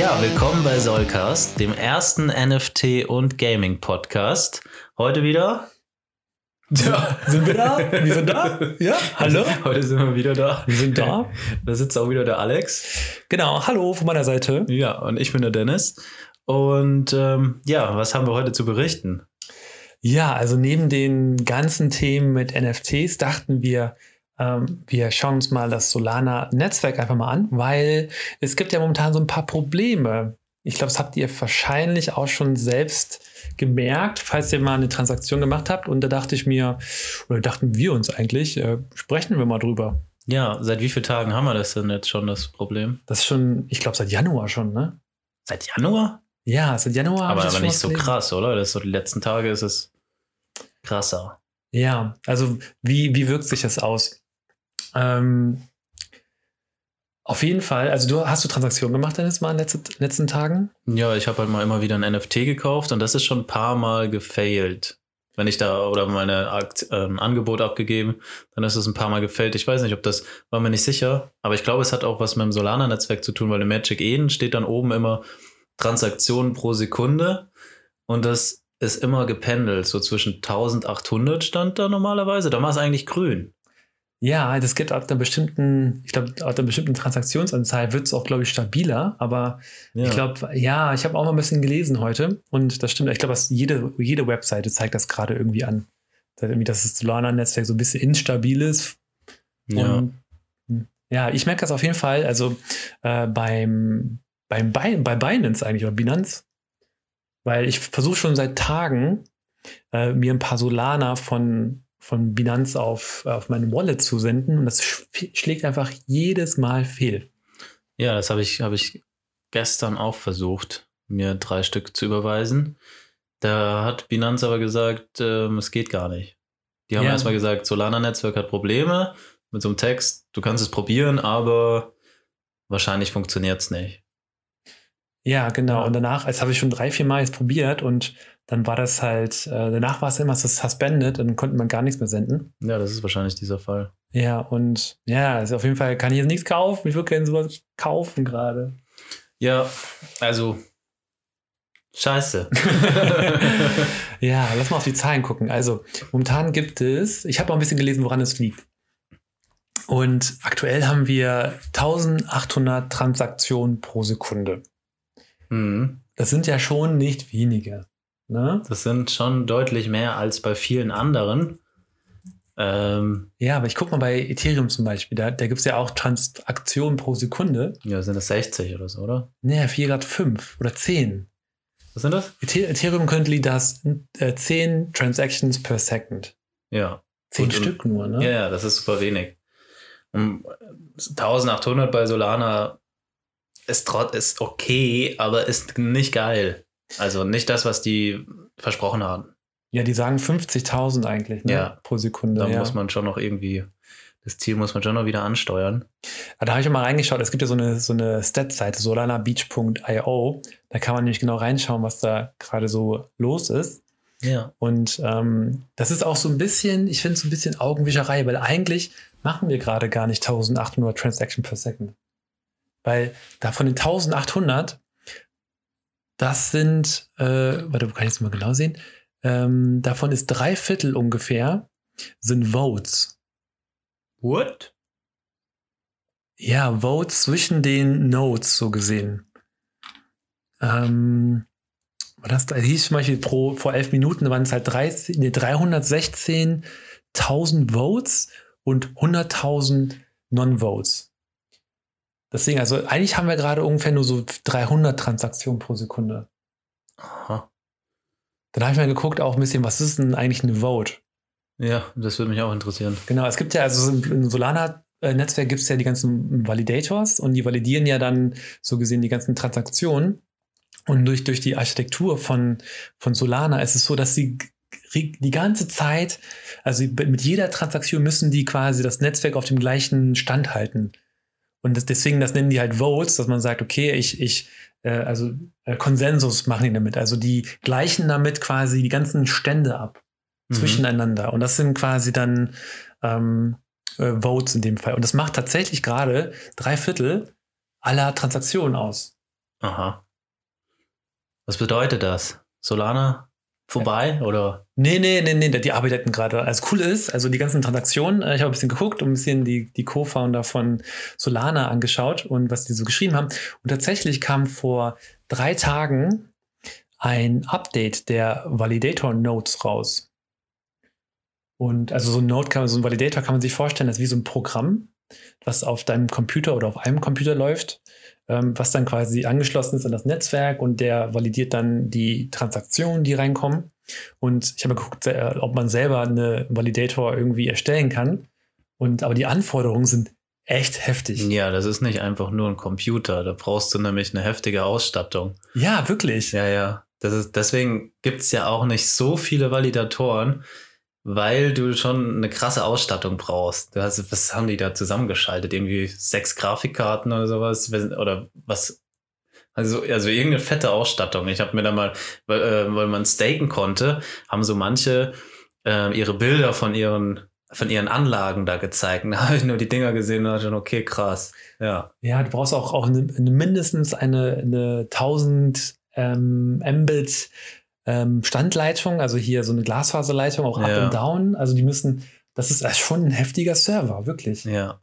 Ja, willkommen bei Solcast, dem ersten NFT- und Gaming-Podcast. Heute wieder. Ja, sind wir da? Wir sind da? Ja, hallo? Heute sind wir wieder da. Wir sind da. Da sitzt auch wieder der Alex. Genau, hallo von meiner Seite. Ja, und ich bin der Dennis. Und ähm, ja, was haben wir heute zu berichten? Ja, also neben den ganzen Themen mit NFTs dachten wir, wir schauen uns mal das Solana-Netzwerk einfach mal an, weil es gibt ja momentan so ein paar Probleme. Ich glaube, das habt ihr wahrscheinlich auch schon selbst gemerkt, falls ihr mal eine Transaktion gemacht habt. Und da dachte ich mir, oder dachten wir uns eigentlich, äh, sprechen wir mal drüber. Ja, seit wie vielen Tagen haben wir das denn jetzt schon, das Problem? Das ist schon, ich glaube, seit Januar schon, ne? Seit Januar? Ja, seit Januar. Aber, aber nicht so gelesen. krass, oder? Das so die letzten Tage ist es krasser. Ja, also wie, wie wirkt sich das aus? Ähm, auf jeden Fall, also du hast du Transaktionen gemacht Dennis, mal in den letzten, letzten Tagen? Ja, ich habe halt mal immer wieder ein NFT gekauft und das ist schon ein paar Mal gefailt. Wenn ich da oder meine Akt, äh, ein Angebot abgegeben, dann ist es ein paar Mal gefailt. Ich weiß nicht, ob das, war mir nicht sicher, aber ich glaube, es hat auch was mit dem Solana-Netzwerk zu tun, weil im Magic Eden steht dann oben immer Transaktionen pro Sekunde und das ist immer gependelt, so zwischen 1800 stand da normalerweise, da war es eigentlich grün. Ja, das geht ab einer bestimmten, ich glaube, ab einer bestimmten Transaktionsanzahl wird es auch, glaube ich, stabiler. Aber ja. ich glaube, ja, ich habe auch mal ein bisschen gelesen heute und das stimmt. Ich glaube, jede, jede Webseite zeigt das gerade irgendwie an. Dass, irgendwie, dass das Solana-Netzwerk so ein bisschen instabil ist. Ja. Und, ja, ich merke das auf jeden Fall. Also äh, beim, beim bei, bei Binance eigentlich oder Binance, weil ich versuche schon seit Tagen äh, mir ein paar Solana von von Binance auf, auf meine Wallet zu senden und das sch schlägt einfach jedes Mal fehl. Ja, das habe ich, hab ich gestern auch versucht, mir drei Stück zu überweisen. Da hat Binance aber gesagt, ähm, es geht gar nicht. Die haben ja. erstmal gesagt, Solana-Netzwerk hat Probleme mit so einem Text. Du kannst es probieren, aber wahrscheinlich funktioniert es nicht. Ja, genau. Und danach, als habe ich schon drei, vier Mal jetzt probiert und dann war das halt, äh, danach war es immer so suspended, dann konnte man gar nichts mehr senden. Ja, das ist wahrscheinlich dieser Fall. Ja, und ja, also auf jeden Fall kann ich jetzt nichts kaufen. Ich würde gerne sowas kaufen gerade. Ja, also Scheiße. ja, lass mal auf die Zahlen gucken. Also, momentan gibt es, ich habe mal ein bisschen gelesen, woran es liegt. Und aktuell haben wir 1800 Transaktionen pro Sekunde. Mhm. Das sind ja schon nicht wenige. Ne? Das sind schon deutlich mehr als bei vielen anderen. Ähm, ja, aber ich gucke mal bei Ethereum zum Beispiel, da, da gibt es ja auch Transaktionen pro Sekunde. Ja, sind das 60 oder so, oder? Nee, 4 Grad 5 oder 10. Was sind das? Ethereum könnte das äh, 10 Transactions per Second. Ja. 10 Gut, Stück nur, ne? Ja, ja, das ist super wenig. Und 1800 bei Solana ist, ist okay, aber ist nicht geil. Also nicht das, was die versprochen haben. Ja, die sagen 50.000 eigentlich ne? ja. pro Sekunde. Da ja. muss man schon noch irgendwie, das Ziel muss man schon noch wieder ansteuern. Da habe ich mal reingeschaut. Es gibt ja so eine, so eine Stat-Seite, solanabeach.io. Da kann man nämlich genau reinschauen, was da gerade so los ist. Ja. Und ähm, das ist auch so ein bisschen, ich finde es ein bisschen Augenwischerei, weil eigentlich machen wir gerade gar nicht 1800 Transactions per Second. Weil da von den 1800, das sind, äh, warte, kann ich es mal genau sehen? Ähm, davon ist drei Viertel ungefähr sind Votes. What? Ja, Votes zwischen den Nodes, so gesehen. Ähm, das, das hieß zum Beispiel pro, vor elf Minuten waren es halt 30, nee, 316.000 Votes und 100.000 Non-Votes. Deswegen, also eigentlich haben wir gerade ungefähr nur so 300 Transaktionen pro Sekunde. Aha. Dann habe ich mal geguckt, auch ein bisschen, was ist denn eigentlich eine Vote? Ja, das würde mich auch interessieren. Genau, es gibt ja, also im Solana-Netzwerk gibt es ja die ganzen Validators und die validieren ja dann so gesehen die ganzen Transaktionen. Und durch, durch die Architektur von, von Solana ist es so, dass sie die ganze Zeit, also mit jeder Transaktion müssen die quasi das Netzwerk auf dem gleichen Stand halten. Und das, deswegen, das nennen die halt Votes, dass man sagt, okay, ich, ich, äh, also äh, Konsensus machen die damit. Also die gleichen damit quasi die ganzen Stände ab mhm. zwischeneinander. Und das sind quasi dann ähm, äh, Votes in dem Fall. Und das macht tatsächlich gerade drei Viertel aller Transaktionen aus. Aha. Was bedeutet das? Solana vorbei oder? Nee, nee, nee, nee, die arbeiteten gerade. Also cool ist, also die ganzen Transaktionen, äh, ich habe ein bisschen geguckt und ein bisschen die, die Co-Founder von Solana angeschaut und was die so geschrieben haben. Und tatsächlich kam vor drei Tagen ein Update der Validator Notes raus. Und also so ein Node kann, so ein Validator kann man sich vorstellen, das ist wie so ein Programm, was auf deinem Computer oder auf einem Computer läuft was dann quasi angeschlossen ist an das Netzwerk und der validiert dann die Transaktionen, die reinkommen. Und ich habe geguckt, äh, ob man selber eine Validator irgendwie erstellen kann. Und aber die Anforderungen sind echt heftig. Ja, das ist nicht einfach nur ein Computer. Da brauchst du nämlich eine heftige Ausstattung. Ja, wirklich. Ja, ja. Das ist, deswegen gibt es ja auch nicht so viele Validatoren, weil du schon eine krasse Ausstattung brauchst. Du hast, was haben die da zusammengeschaltet? Irgendwie sechs Grafikkarten oder sowas? Oder was? Also, also irgendeine fette Ausstattung. Ich habe mir da mal, weil, äh, weil man staken konnte, haben so manche äh, ihre Bilder von ihren von ihren Anlagen da gezeigt. Da habe ich nur die Dinger gesehen und dachte, okay, krass. Ja. Ja, du brauchst auch, auch eine, eine mindestens eine, eine 1000 ähm, Mbit ähm, Standleitung, also hier so eine Glasfaserleitung, auch ja. up und down. Also die müssen, das ist schon ein heftiger Server, wirklich. Ja.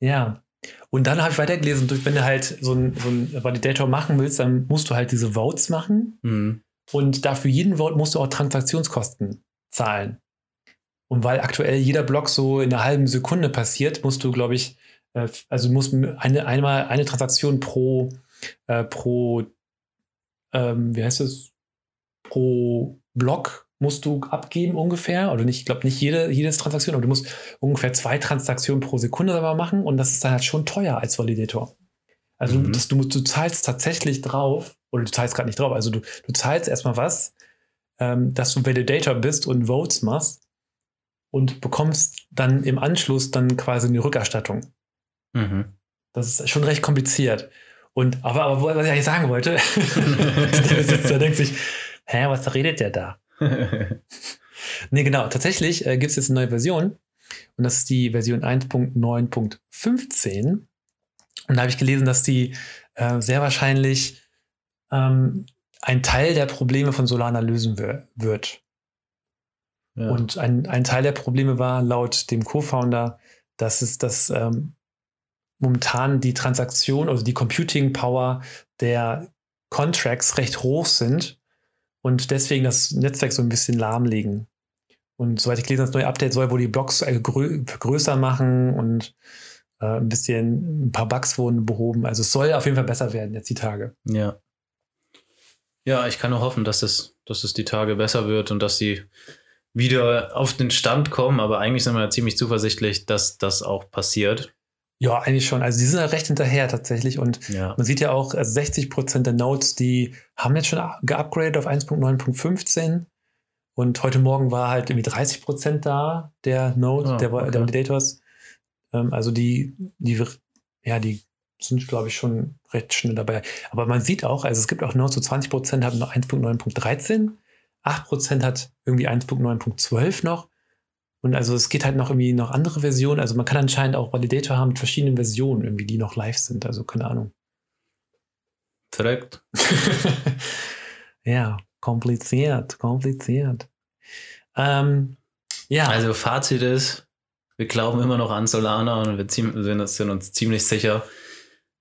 Ja. Und dann habe ich weitergelesen, wenn du halt so einen so Validator machen willst, dann musst du halt diese Votes machen. Mhm. Und dafür jeden Vote musst du auch Transaktionskosten zahlen. Und weil aktuell jeder Block so in einer halben Sekunde passiert, musst du, glaube ich, äh, also musst eine, einmal eine Transaktion pro, äh, pro ähm, wie heißt das, pro Block musst du abgeben ungefähr. Oder nicht, ich glaube nicht jede, jedes Transaktion, aber du musst ungefähr zwei Transaktionen pro Sekunde selber machen und das ist dann halt schon teuer als Validator. Also mhm. das, du, du zahlst tatsächlich drauf, oder du zahlst gerade nicht drauf, also du, du zahlst erstmal was, ähm, dass du Validator bist und Votes machst und bekommst dann im Anschluss dann quasi eine Rückerstattung. Mhm. Das ist schon recht kompliziert. Und aber, aber was ich eigentlich sagen wollte, der Besitzer denkt sich, hä, was redet der da? nee, genau. Tatsächlich äh, gibt es jetzt eine neue Version. Und das ist die Version 1.9.15. Und da habe ich gelesen, dass die äh, sehr wahrscheinlich ähm, ein Teil der Probleme von Solana lösen wird. Ja. Und ein, ein Teil der Probleme war laut dem Co-Founder, dass es das ähm, momentan die Transaktion, also die Computing Power der Contracts recht hoch sind und deswegen das Netzwerk so ein bisschen lahmlegen. Und soweit ich gelesen habe, das neue Update soll wohl die Blocks äh, grö größer machen und äh, ein bisschen ein paar Bugs wurden behoben. Also es soll auf jeden Fall besser werden jetzt die Tage. Ja. Ja, ich kann nur hoffen, dass es, dass es die Tage besser wird und dass sie wieder auf den Stand kommen. Aber eigentlich sind wir ja ziemlich zuversichtlich, dass das auch passiert. Ja, eigentlich schon. Also die sind ja recht hinterher tatsächlich. Und ja. man sieht ja auch, also 60 Prozent der Nodes, die haben jetzt schon geupgradet auf 1.9.15. Und heute Morgen war halt irgendwie 30 Prozent da, der Node, oh, der, okay. der Validators. Ähm, also die, die, ja, die sind, glaube ich, schon recht schnell dabei. Aber man sieht auch, also es gibt auch Nodes, so 20 Prozent haben noch 1.9.13, 8 Prozent hat irgendwie 1.9.12 noch. Und also es geht halt noch irgendwie noch andere Versionen. Also man kann anscheinend auch Validator haben mit verschiedenen Versionen irgendwie, die noch live sind. Also keine Ahnung. Verrückt. ja, kompliziert, kompliziert. Ähm, ja. Also Fazit ist, wir glauben immer noch an Solana und wir sind uns ziemlich sicher,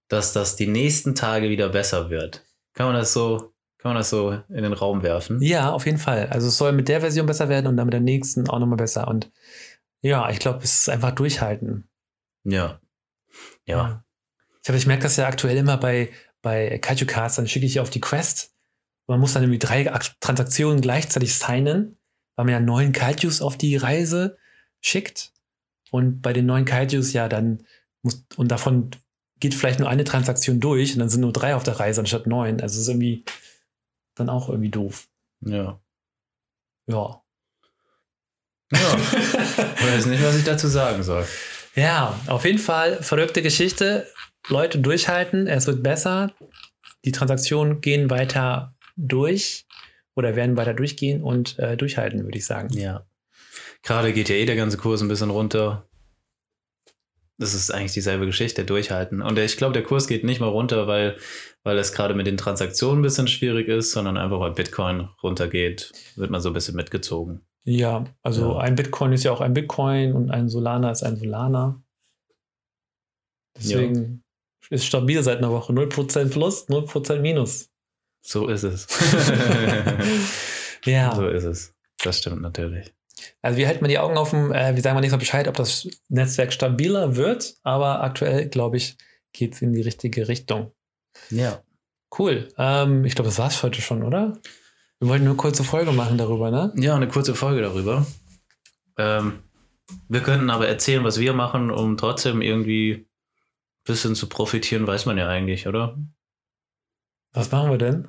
dass das die nächsten Tage wieder besser wird. Kann man das so kann man das so in den Raum werfen? Ja, auf jeden Fall. Also es soll mit der Version besser werden und dann mit der nächsten auch nochmal besser. Und ja, ich glaube, es ist einfach durchhalten. Ja. Ja. Ich, ich merke das ja aktuell immer bei, bei Kaiju Cards, dann schicke ich auf die Quest. Man muss dann irgendwie drei Transaktionen gleichzeitig signen, weil man ja neun Kaijus auf die Reise schickt. Und bei den neuen Kaijus ja dann muss, und davon geht vielleicht nur eine Transaktion durch und dann sind nur drei auf der Reise anstatt neun. Also es ist irgendwie, dann auch irgendwie doof. Ja. Ja. Ja. ich weiß nicht, was ich dazu sagen soll. Ja, auf jeden Fall verrückte Geschichte. Leute durchhalten, es wird besser. Die Transaktionen gehen weiter durch oder werden weiter durchgehen und äh, durchhalten, würde ich sagen. Ja. Gerade geht ja eh der ganze Kurs ein bisschen runter. Das ist eigentlich dieselbe Geschichte, durchhalten. Und ich glaube, der Kurs geht nicht mal runter, weil, weil es gerade mit den Transaktionen ein bisschen schwierig ist, sondern einfach weil Bitcoin runtergeht, wird man so ein bisschen mitgezogen. Ja, also ja. ein Bitcoin ist ja auch ein Bitcoin und ein Solana ist ein Solana. Deswegen ja. ist stabil seit einer Woche. 0% plus, 0% minus. So ist es. ja. So ist es. Das stimmt natürlich. Also wir halten mal die Augen offen. Äh, wir sagen mal nicht so Bescheid, ob das Netzwerk stabiler wird, aber aktuell, glaube ich, geht es in die richtige Richtung. Ja. Cool. Ähm, ich glaube, das war es für heute schon, oder? Wir wollten nur eine kurze Folge machen darüber, ne? Ja, eine kurze Folge darüber. Ähm, wir könnten aber erzählen, was wir machen, um trotzdem irgendwie ein bisschen zu profitieren, weiß man ja eigentlich, oder? Was machen wir denn?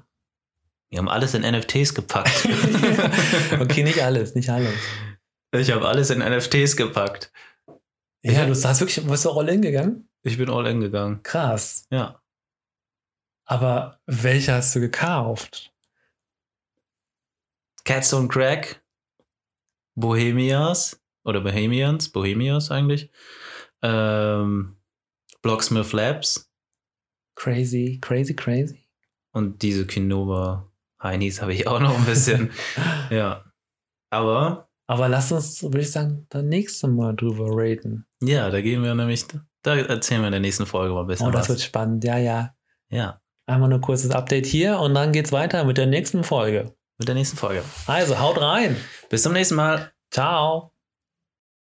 Wir haben alles in NFTs gepackt. okay, nicht alles, nicht alles. Ich habe alles in NFTs gepackt. Ja, du hast wirklich, bist du all in gegangen? Ich bin all in gegangen. Krass. Ja. Aber welche hast du gekauft? Catstone Crack, Bohemias oder Bohemians, Bohemias eigentlich. Ähm, Blocksmith Labs. Crazy, crazy, crazy. Und diese Kinova Heinis habe ich auch noch ein bisschen. ja. Aber. Aber lass uns, würde ich sagen, dann nächste Mal drüber raten. Ja, da gehen wir nämlich, da erzählen wir in der nächsten Folge mal ein bisschen. Oh, das was. wird spannend, ja, ja. Ja. Einmal nur kurzes Update hier und dann geht's weiter mit der nächsten Folge. Mit der nächsten Folge. Also, haut rein. Bis zum nächsten Mal. Ciao.